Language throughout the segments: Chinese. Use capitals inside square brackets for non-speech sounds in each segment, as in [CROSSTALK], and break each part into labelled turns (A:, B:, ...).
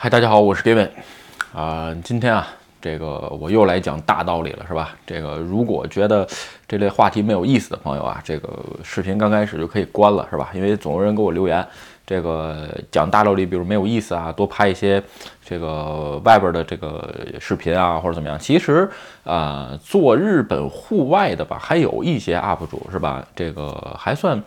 A: 嗨，大家好，我是 Gavin，啊，今天啊，这个我又来讲大道理了，是吧？这个如果觉得这类话题没有意思的朋友啊，这个视频刚开始就可以关了，是吧？因为总有人给我留言，这个讲大道理，比如没有意思啊，多拍一些这个外边的这个视频啊，或者怎么样。其实啊，做日本户外的吧，还有一些 UP 主，是吧？这个还算。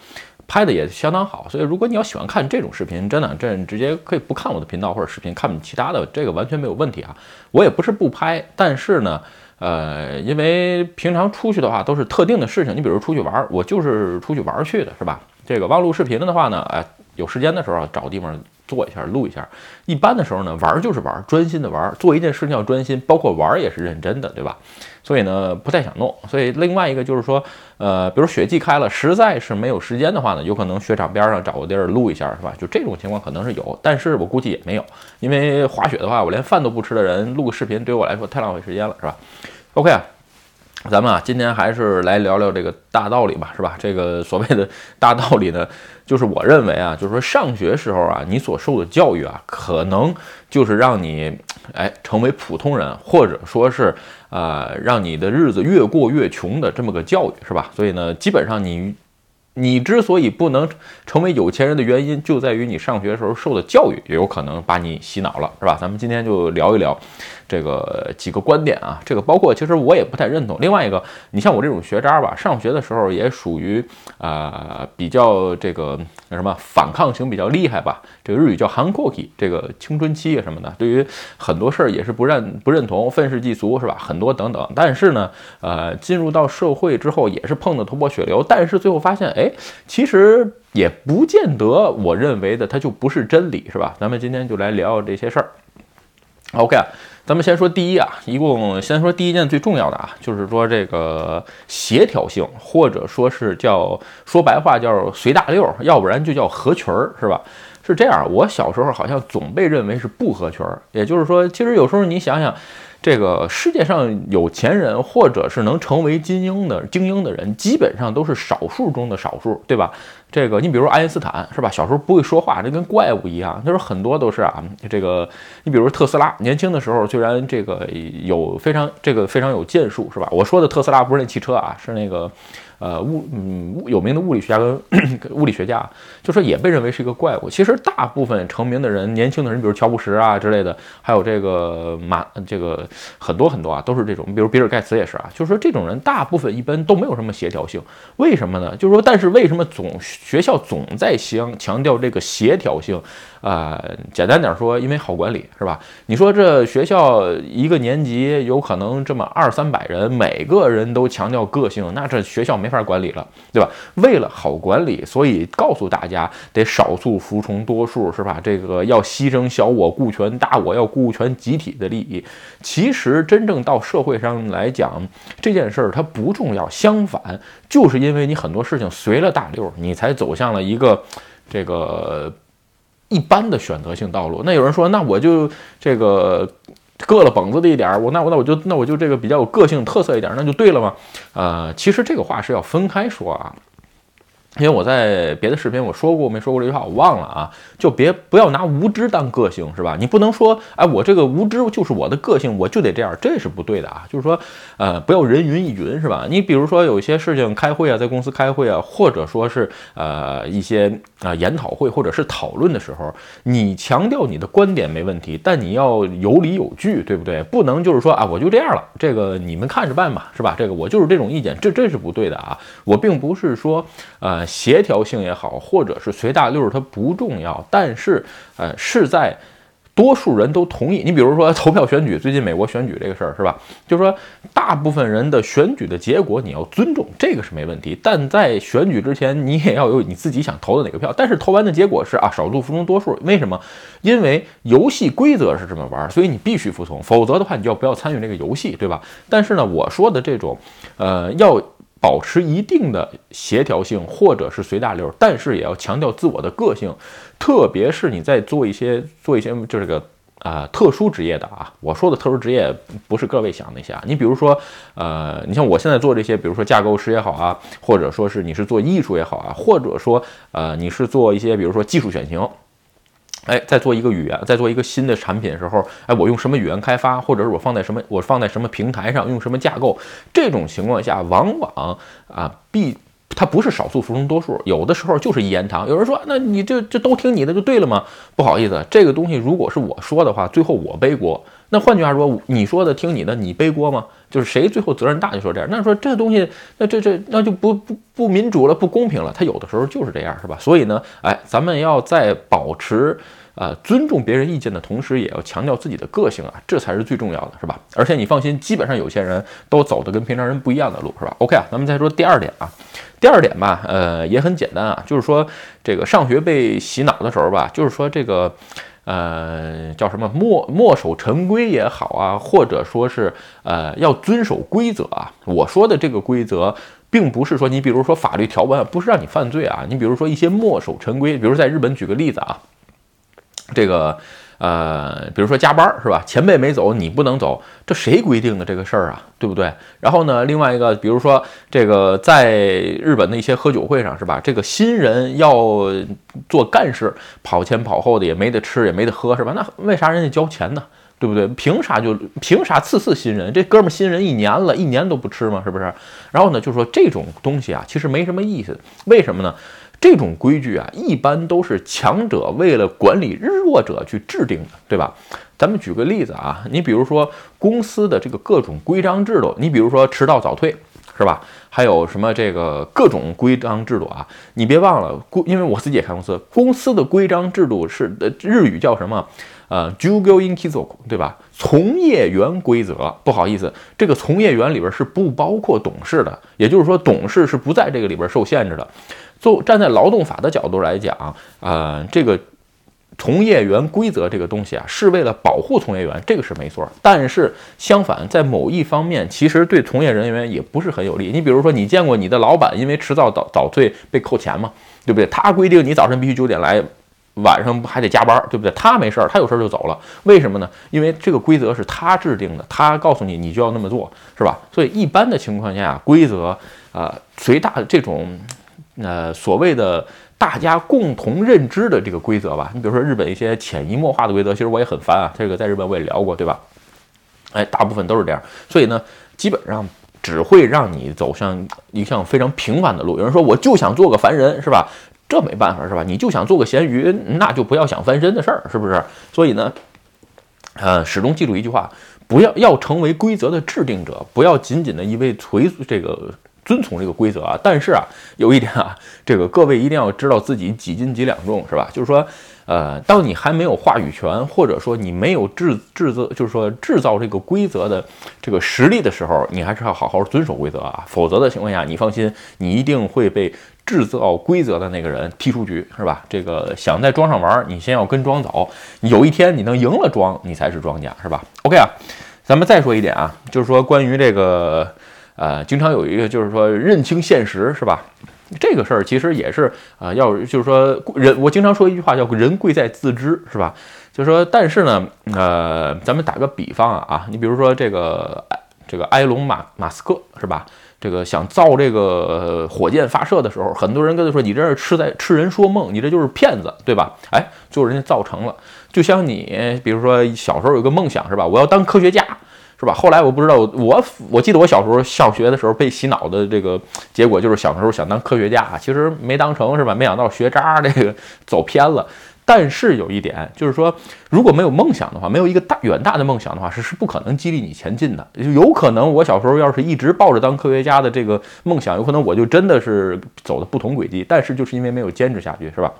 A: 拍的也相当好，所以如果你要喜欢看这种视频，真的，这直接可以不看我的频道或者视频，看其他的，这个完全没有问题啊。我也不是不拍，但是呢，呃，因为平常出去的话都是特定的事情，你比如出去玩，我就是出去玩去的，是吧？这个忘录视频了的话呢，哎，有时间的时候找地方。做一下，录一下。一般的时候呢，玩就是玩，专心的玩。做一件事情要专心，包括玩也是认真的，对吧？所以呢，不太想弄。所以另外一个就是说，呃，比如雪季开了，实在是没有时间的话呢，有可能雪场边上找个地儿录一下，是吧？就这种情况可能是有，但是我估计也没有，因为滑雪的话，我连饭都不吃的人，录个视频对我来说太浪费时间了，是吧？OK 啊。咱们啊，今天还是来聊聊这个大道理吧，是吧？这个所谓的大道理呢，就是我认为啊，就是说上学时候啊，你所受的教育啊，可能就是让你哎成为普通人，或者说是呃让你的日子越过越穷的这么个教育，是吧？所以呢，基本上你。你之所以不能成为有钱人的原因，就在于你上学时候受的教育也有可能把你洗脑了，是吧？咱们今天就聊一聊这个几个观点啊，这个包括其实我也不太认同。另外一个，你像我这种学渣吧，上学的时候也属于啊比较这个那什么反抗型比较厉害吧，这个日语叫韩国期，这个青春期什么的，对于很多事儿也是不认不认同，愤世嫉俗是吧？很多等等。但是呢，呃，进入到社会之后也是碰得头破血流，但是最后发现，哎。其实也不见得，我认为的它就不是真理，是吧？咱们今天就来聊聊这些事儿。OK 啊，咱们先说第一啊，一共先说第一件最重要的啊，就是说这个协调性，或者说是叫说白话叫随大溜，要不然就叫合群儿，是吧？是这样，我小时候好像总被认为是不合群儿，也就是说，其实有时候你想想。这个世界上有钱人，或者是能成为精英的精英的人，基本上都是少数中的少数，对吧？这个你比如爱因斯坦是吧？小时候不会说话，这跟怪物一样。就是很多都是啊，这个你比如特斯拉，年轻的时候虽然这个有非常这个非常有建树是吧？我说的特斯拉不是那汽车啊，是那个。呃，物嗯，有名的物理学家跟 [COUGHS] 物理学家，就说也被认为是一个怪物。其实大部分成名的人，年轻的人，比如乔布什啊之类的，还有这个马，这个很多很多啊，都是这种。比如比尔盖茨也是啊，就是说这种人大部分一般都没有什么协调性。为什么呢？就是说，但是为什么总学校总在强强调这个协调性？啊，简单点说，因为好管理是吧？你说这学校一个年级有可能这么二三百人，每个人都强调个性，那这学校没法管理了，对吧？为了好管理，所以告诉大家得少数服从多数，是吧？这个要牺牲小我顾全大我，要顾全集体的利益。其实真正到社会上来讲，这件事儿它不重要，相反，就是因为你很多事情随了大流，你才走向了一个这个。一般的选择性道路，那有人说，那我就这个硌了膀子的一点，我那我那我就那我就这个比较有个性特色一点，那就对了嘛？呃，其实这个话是要分开说啊。因为我在别的视频我说过没说过这句话我忘了啊，就别不要拿无知当个性是吧？你不能说哎我这个无知就是我的个性，我就得这样，这是不对的啊。就是说呃不要人云亦云是吧？你比如说有些事情开会啊，在公司开会啊，或者说是呃一些啊研讨会或者是讨论的时候，你强调你的观点没问题，但你要有理有据，对不对？不能就是说啊我就这样了，这个你们看着办吧，是吧？这个我就是这种意见，这这是不对的啊。我并不是说呃。协调性也好，或者是随大溜，它不重要，但是，呃，是在多数人都同意。你比如说投票选举，最近美国选举这个事儿是吧？就是说，大部分人的选举的结果你要尊重，这个是没问题。但在选举之前，你也要有你自己想投的哪个票。但是投完的结果是啊，少数服从多数。为什么？因为游戏规则是这么玩，所以你必须服从，否则的话，你就要不要参与这个游戏，对吧？但是呢，我说的这种，呃，要。保持一定的协调性，或者是随大流，但是也要强调自我的个性，特别是你在做一些做一些就这个啊特殊职业的啊，我说的特殊职业不是各位想那些啊，你比如说呃，你像我现在做这些，比如说架构师也好啊，或者说是你是做艺术也好啊，或者说呃你是做一些比如说技术选型。哎，在做一个语言，在做一个新的产品的时候，哎，我用什么语言开发，或者是我放在什么，我放在什么平台上，用什么架构？这种情况下，往往啊，必它不是少数服从多数，有的时候就是一言堂。有人说，那你这这都听你的就对了吗？不好意思，这个东西如果是我说的话，最后我背锅。那换句话说，你说的听你的，你背锅吗？就是谁最后责任大就说这样。那说这东西，那这这那就不不不民主了，不公平了。他有的时候就是这样，是吧？所以呢，哎，咱们要在保持呃尊重别人意见的同时，也要强调自己的个性啊，这才是最重要的，是吧？而且你放心，基本上有些人都走的跟平常人不一样的路，是吧？OK 啊，咱们再说第二点啊，第二点吧，呃，也很简单啊，就是说这个上学被洗脑的时候吧，就是说这个。呃，叫什么墨墨守成规也好啊，或者说是呃要遵守规则啊。我说的这个规则，并不是说你比如说法律条文不是让你犯罪啊。你比如说一些墨守成规，比如在日本举个例子啊，这个。呃，比如说加班是吧？前辈没走，你不能走，这谁规定的这个事儿啊？对不对？然后呢，另外一个，比如说这个在日本的一些喝酒会上是吧？这个新人要做干事，跑前跑后的也没得吃也没得喝是吧？那为啥人家交钱呢？对不对？凭啥就凭啥次次新人？这哥们儿新人一年了，一年都不吃吗？是不是？然后呢，就说这种东西啊，其实没什么意思。为什么呢？这种规矩啊，一般都是强者为了管理弱者去制定的，对吧？咱们举个例子啊，你比如说公司的这个各种规章制度，你比如说迟到早退，是吧？还有什么这个各种规章制度啊？你别忘了，因为我自己也开公司，公司的规章制度是日语叫什么？呃 j u g o in kizoku，对吧？从业员规则，不好意思，这个从业员里边是不包括董事的，也就是说，董事是不在这个里边受限制的。就站在劳动法的角度来讲，呃，这个从业员规则这个东西啊，是为了保护从业员，这个是没错。但是相反，在某一方面，其实对从业人员也不是很有利。你比如说，你见过你的老板因为迟到早早退被扣钱吗？对不对？他规定你早晨必须九点来，晚上还得加班，对不对？他没事儿，他有事儿就走了。为什么呢？因为这个规则是他制定的，他告诉你你就要那么做，是吧？所以一般的情况下，规则啊，随大这种。呃，所谓的大家共同认知的这个规则吧，你比如说日本一些潜移默化的规则，其实我也很烦啊。这个在日本我也聊过，对吧？哎，大部分都是这样，所以呢，基本上只会让你走向一项非常平凡的路。有人说我就想做个凡人，是吧？这没办法，是吧？你就想做个咸鱼，那就不要想翻身的事儿，是不是？所以呢，呃，始终记住一句话：不要要成为规则的制定者，不要仅仅的一味随这个。遵从这个规则啊，但是啊，有一点啊，[LAUGHS] 这个各位一定要知道自己几斤几两重，是吧？就是说，呃，当你还没有话语权，或者说你没有制制造，就是说制造这个规则的这个实力的时候，你还是要好好遵守规则啊，否则的情况下，你放心，你一定会被制造规则的那个人踢出局，是吧？这个想在庄上玩，你先要跟庄走，有一天你能赢了庄，你才是庄家，是吧？OK 啊，咱们再说一点啊，就是说关于这个。呃，经常有一个就是说认清现实是吧？这个事儿其实也是啊，要就是说人，我经常说一句话叫“人贵在自知”是吧？就是说，但是呢，呃，咱们打个比方啊啊，你比如说这个这个埃隆马马斯克是吧？这个想造这个火箭发射的时候，很多人跟他说：“你这是痴在痴人说梦，你这就是骗子，对吧？”哎，最后人家造成了。就像你比如说小时候有个梦想是吧？我要当科学家。是吧？后来我不知道，我我记得我小时候上学的时候被洗脑的这个结果就是小时候想当科学家啊，其实没当成，是吧？没想到学渣这个 [LAUGHS] 走偏了。但是有一点就是说，如果没有梦想的话，没有一个大远大的梦想的话，是是不可能激励你前进的。就有可能我小时候要是一直抱着当科学家的这个梦想，有可能我就真的是走的不同轨迹。但是就是因为没有坚持下去，是吧？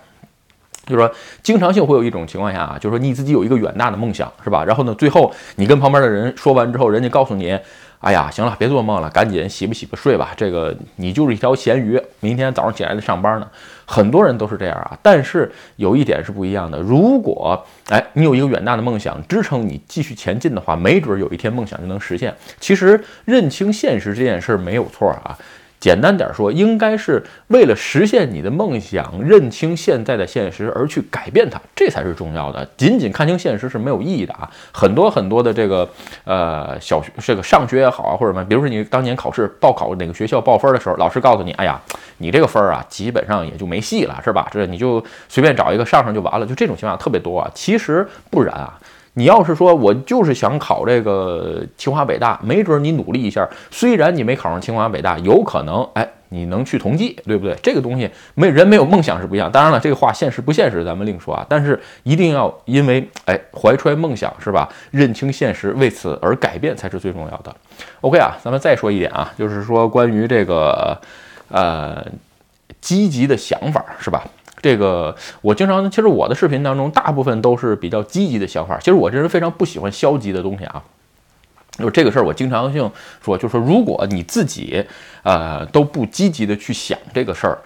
A: 就是说，经常性会有一种情况下啊，就是说你自己有一个远大的梦想，是吧？然后呢，最后你跟旁边的人说完之后，人家告诉你，哎呀，行了，别做梦了，赶紧洗吧洗吧睡吧。这个你就是一条咸鱼，明天早上起来得上班呢。很多人都是这样啊。但是有一点是不一样的，如果哎你有一个远大的梦想支撑你继续前进的话，没准有一天梦想就能实现。其实认清现实这件事没有错啊。简单点说，应该是为了实现你的梦想，认清现在的现实而去改变它，这才是重要的。仅仅看清现实是没有意义的啊！很多很多的这个呃小学这个上学也好啊，或者什么，比如说你当年考试报考哪个学校报分的时候，老师告诉你，哎呀，你这个分儿啊，基本上也就没戏了，是吧？这你就随便找一个上上就完了，就这种情况特别多啊。其实不然啊。你要是说我就是想考这个清华北大，没准你努力一下，虽然你没考上清华北大，有可能哎你能去同济，对不对？这个东西没人没有梦想是不一样。当然了，这个话现实不现实咱们另说啊。但是一定要因为哎怀揣梦想是吧？认清现实，为此而改变才是最重要的。OK 啊，咱们再说一点啊，就是说关于这个呃积极的想法是吧？这个我经常，其实我的视频当中大部分都是比较积极的想法。其实我这人非常不喜欢消极的东西啊。就这个事儿，我经常性说，就说如果你自己呃都不积极的去想这个事儿，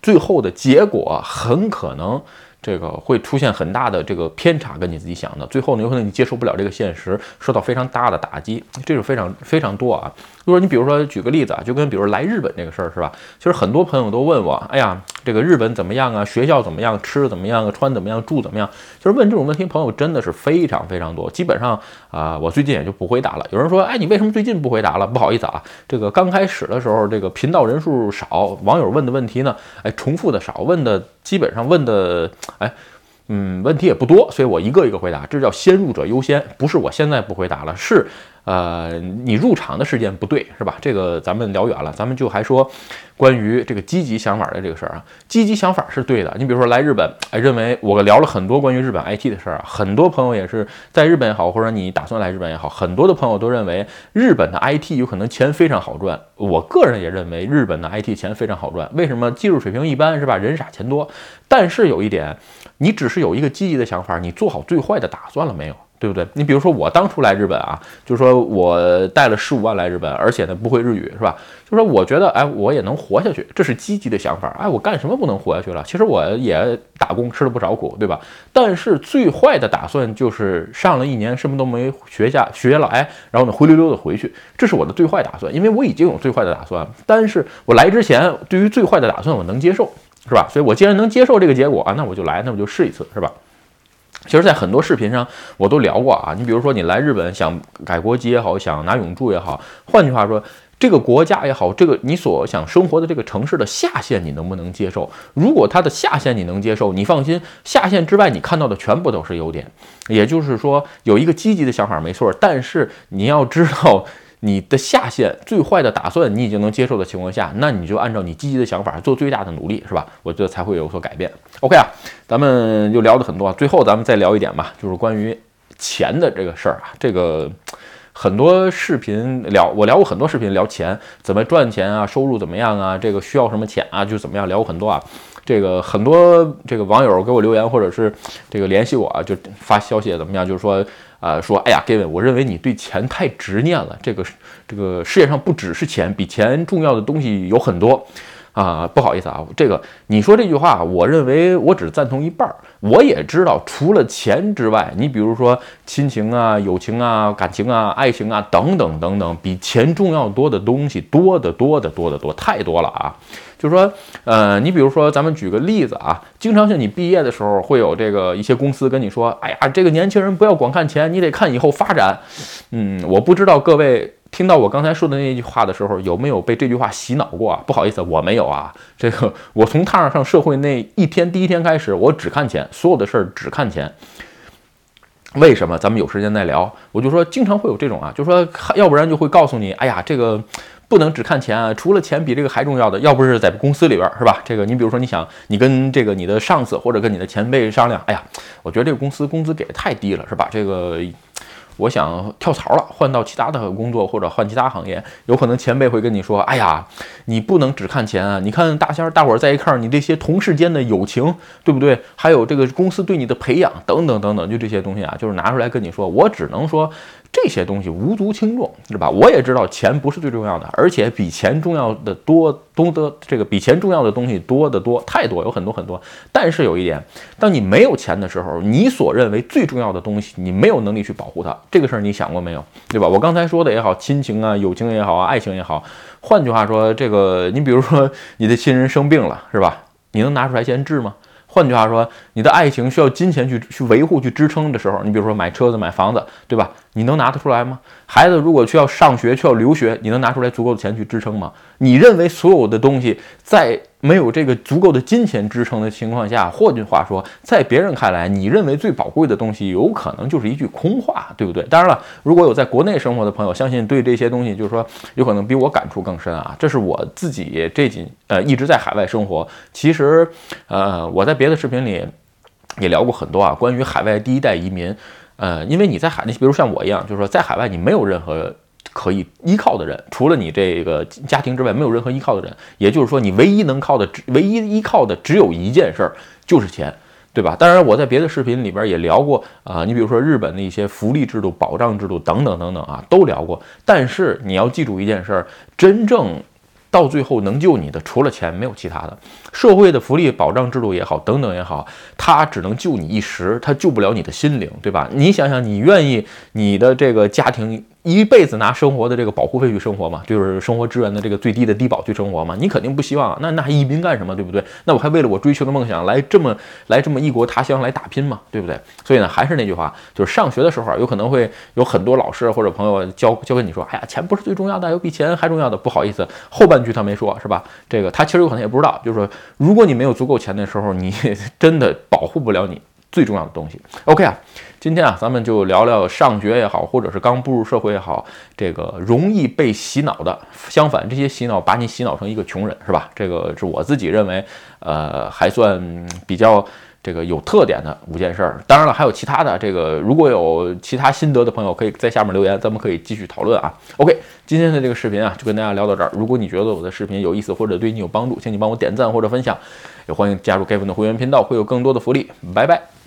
A: 最后的结果很可能。这个会出现很大的这个偏差，跟你自己想的，最后呢，有可能你接受不了这个现实，受到非常大的打击，这是非常非常多啊。如果你比如说举个例子啊，就跟比如来日本这个事儿是吧？其实很多朋友都问我，哎呀，这个日本怎么样啊？学校怎么样？吃怎么样？穿怎么样？住怎么样？就是问这种问题，朋友真的是非常非常多。基本上啊，我最近也就不回答了。有人说，哎，你为什么最近不回答了？不好意思啊，这个刚开始的时候，这个频道人数少，网友问的问题呢，哎，重复的少，问的。基本上问的，哎，嗯，问题也不多，所以我一个一个回答。这叫先入者优先，不是我现在不回答了，是。呃，你入场的时间不对，是吧？这个咱们聊远了，咱们就还说关于这个积极想法的这个事儿啊。积极想法是对的。你比如说来日本，哎，认为我聊了很多关于日本 IT 的事儿啊，很多朋友也是在日本也好，或者你打算来日本也好，很多的朋友都认为日本的 IT 有可能钱非常好赚。我个人也认为日本的 IT 钱非常好赚。为什么？技术水平一般，是吧？人傻钱多。但是有一点，你只是有一个积极的想法，你做好最坏的打算了没有？对不对？你比如说我当初来日本啊，就是说我带了十五万来日本，而且呢不会日语，是吧？就是说我觉得，哎，我也能活下去，这是积极的想法。哎，我干什么不能活下去了？其实我也打工吃了不少苦，对吧？但是最坏的打算就是上了一年什么都没学下，学了，哎，然后呢灰溜溜的回去，这是我的最坏打算，因为我已经有最坏的打算。但是我来之前，对于最坏的打算我能接受，是吧？所以我既然能接受这个结果啊，那我就来，那我就试一次，是吧？其实，在很多视频上我都聊过啊。你比如说，你来日本想改国籍也好，想拿永住也好，换句话说，这个国家也好，这个你所想生活的这个城市的下限，你能不能接受？如果它的下限你能接受，你放心，下限之外你看到的全部都是优点。也就是说，有一个积极的想法没错，但是你要知道。你的下限最坏的打算，你已经能接受的情况下，那你就按照你积极的想法做最大的努力，是吧？我觉得才会有所改变。OK 啊，咱们就聊的很多啊，最后咱们再聊一点吧，就是关于钱的这个事儿啊。这个很多视频聊，我聊过很多视频聊钱，怎么赚钱啊，收入怎么样啊，这个需要什么钱啊，就怎么样聊过很多啊。这个很多这个网友给我留言，或者是这个联系我，就发消息怎么样，就是说。啊，说，哎呀，Gavin，我认为你对钱太执念了。这个，这个世界上不只是钱，比钱重要的东西有很多。啊，不好意思啊，这个你说这句话，我认为我只赞同一半儿。我也知道，除了钱之外，你比如说亲情啊、友情啊、感情啊、爱情啊等等等等，比钱重要多的东西多得多得多得多，太多了啊。就是说，呃，你比如说，咱们举个例子啊，经常性你毕业的时候会有这个一些公司跟你说，哎呀，这个年轻人不要光看钱，你得看以后发展。嗯，我不知道各位。听到我刚才说的那句话的时候，有没有被这句话洗脑过啊？不好意思，我没有啊。这个我从踏上上社会那一天第一天开始，我只看钱，所有的事儿只看钱。为什么？咱们有时间再聊。我就说，经常会有这种啊，就说要不然就会告诉你，哎呀，这个不能只看钱啊，除了钱比这个还重要的，要不是在公司里边是吧？这个你比如说，你想你跟这个你的上司或者跟你的前辈商量，哎呀，我觉得这个公司工资给的太低了，是吧？这个。我想跳槽了，换到其他的工作或者换其他行业，有可能前辈会跟你说：“哎呀，你不能只看钱啊！你看大仙儿，大伙儿在一块儿，你这些同事间的友情，对不对？还有这个公司对你的培养，等等等等，就这些东西啊，就是拿出来跟你说。我只能说，这些东西无足轻重，是吧？我也知道钱不是最重要的，而且比钱重要的多多的这个比钱重要的东西多得多，太多，有很多很多。但是有一点，当你没有钱的时候，你所认为最重要的东西，你没有能力去保护它，这个事儿你想过没有？对吧？我刚才说的也好，亲情啊、友情也好啊、爱情也好，换句话说，这个你比如说你的亲人生病了，是吧？你能拿出来钱治吗？换句话说，你的爱情需要金钱去去维护、去支撑的时候，你比如说买车子、买房子，对吧？你能拿得出来吗？孩子如果需要上学、需要留学，你能拿出来足够的钱去支撑吗？你认为所有的东西在没有这个足够的金钱支撑的情况下，换句话说，在别人看来，你认为最宝贵的东西，有可能就是一句空话，对不对？当然了，如果有在国内生活的朋友，相信对这些东西，就是说有可能比我感触更深啊。这是我自己这几呃一直在海外生活，其实呃我在别的视频里也聊过很多啊，关于海外第一代移民。呃，因为你在海，你比如像我一样，就是说在海外你没有任何可以依靠的人，除了你这个家庭之外，没有任何依靠的人。也就是说，你唯一能靠的、唯一依靠的只有一件事儿，就是钱，对吧？当然，我在别的视频里边也聊过啊，你比如说日本的一些福利制度、保障制度等等等等啊，都聊过。但是你要记住一件事儿，真正。到最后能救你的，除了钱，没有其他的。社会的福利保障制度也好，等等也好，它只能救你一时，它救不了你的心灵，对吧？你想想，你愿意你的这个家庭？一辈子拿生活的这个保护费去生活嘛，就是生活资源的这个最低的低保去生活嘛，你肯定不希望，那那还移民干什么，对不对？那我还为了我追求的梦想来这么来这么异国他乡来打拼嘛，对不对？所以呢，还是那句话，就是上学的时候，有可能会有很多老师或者朋友教教给你说，哎呀，钱不是最重要的，有比钱还重要的。不好意思，后半句他没说，是吧？这个他其实有可能也不知道，就是说，如果你没有足够钱的时候，你 [LAUGHS] 真的保护不了你。最重要的东西，OK 啊，今天啊，咱们就聊聊上学也好，或者是刚步入社会也好，这个容易被洗脑的。相反，这些洗脑把你洗脑成一个穷人，是吧？这个是我自己认为，呃，还算比较这个有特点的五件事儿。当然了，还有其他的。这个如果有其他心得的朋友，可以在下面留言，咱们可以继续讨论啊。OK，今天的这个视频啊，就跟大家聊到这儿。如果你觉得我的视频有意思或者对你有帮助，请你帮我点赞或者分享，也欢迎加入盖饭的会员频道，会有更多的福利。拜拜。